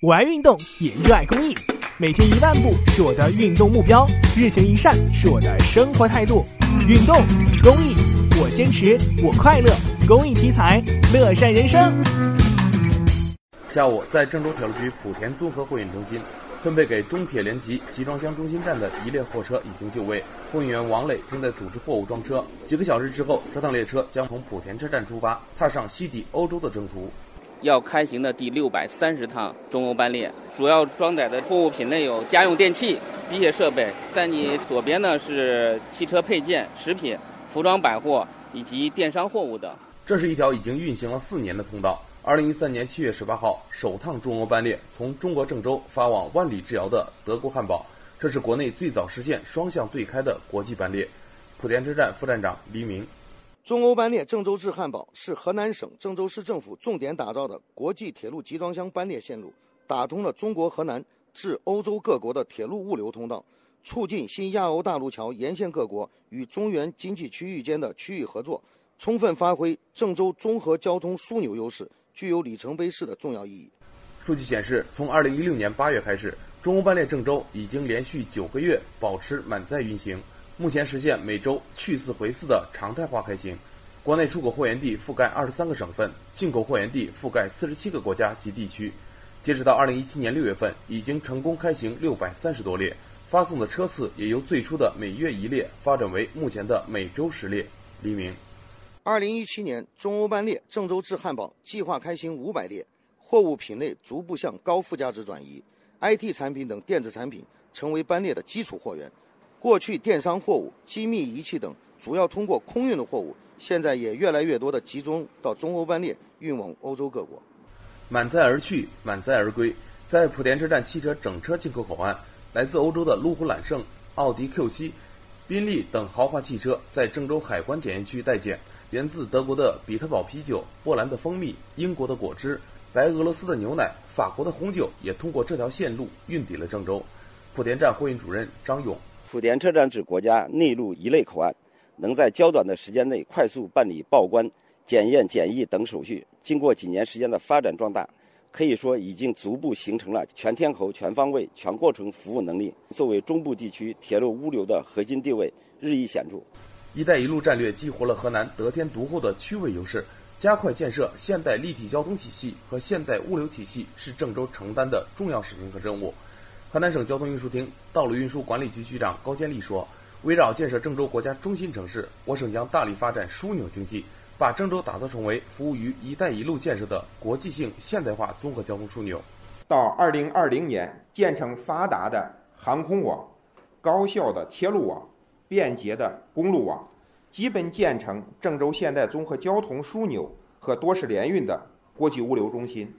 我爱运动，也热爱公益。每天一万步是我的运动目标，日行一善是我的生活态度。运动公益，我坚持，我快乐。公益题材，乐善人生。下午，在郑州铁路局莆田综合货运中心，分配给中铁联集集装箱中心站的一列货车已经就位，货运员王磊正在组织货物装车。几个小时之后，这趟列车将从莆田车站出发，踏上西抵欧洲的征途。要开行的第六百三十趟中欧班列，主要装载的货物品类有家用电器、机械设备。在你左边呢是汽车配件、食品、服装百货以及电商货物等。这是一条已经运行了四年的通道。二零一三年七月十八号，首趟中欧班列从中国郑州发往万里之遥的德国汉堡，这是国内最早实现双向对开的国际班列。莆田车站副站长黎明。中欧班列郑州至汉堡是河南省郑州市政府重点打造的国际铁路集装箱班列线路，打通了中国河南至欧洲各国的铁路物流通道，促进新亚欧大陆桥沿线各国与中原经济区域间的区域合作，充分发挥郑州综合交通枢纽优势，具有里程碑式的重要意义。数据显示，从2016年8月开始，中欧班列郑州已经连续九个月保持满载运行。目前实现每周去四回四的常态化开行，国内出口货源地覆盖二十三个省份，进口货源地覆盖四十七个国家及地区。截止到二零一七年六月份，已经成功开行六百三十多列，发送的车次也由最初的每月一列发展为目前的每周十列。黎明，二零一七年中欧班列郑州至汉堡计划开行五百列，货物品类逐步向高附加值转移，IT 产品等电子产品成为班列的基础货源。过去电商货物、机密仪器等主要通过空运的货物，现在也越来越多的集中到中欧班列运往欧洲各国。满载而去，满载而归。在莆田车站汽车整车进口口岸，来自欧洲的路虎揽胜、奥迪 Q7、宾利等豪华汽车在郑州海关检验区待检。源自德国的比特堡啤酒、波兰的蜂蜜、英国的果汁、白俄罗斯的牛奶、法国的红酒，也通过这条线路运抵了郑州。莆田站货运主任张勇。莆田车站是国家内陆一类口岸，能在较短的时间内快速办理报关、检验、检疫等手续。经过几年时间的发展壮大，可以说已经逐步形成了全天候、全方位、全过程服务能力。作为中部地区铁路物流的核心地位日益显著。“一带一路”战略激活了河南得天独厚的区位优势，加快建设现代立体交通体系和现代物流体系是郑州承担的重要使命和任务。河南省交通运输厅道路运输管理局局长高建立说：“围绕建设郑州国家中心城市，我省将大力发展枢纽经济，把郑州打造成为服务于‘一带一路’建设的国际性现代化综合交通枢纽。到二零二零年，建成发达的航空网、高效的铁路网、便捷的公路网，基本建成郑州现代综合交通枢纽和多式联运的国际物流中心。”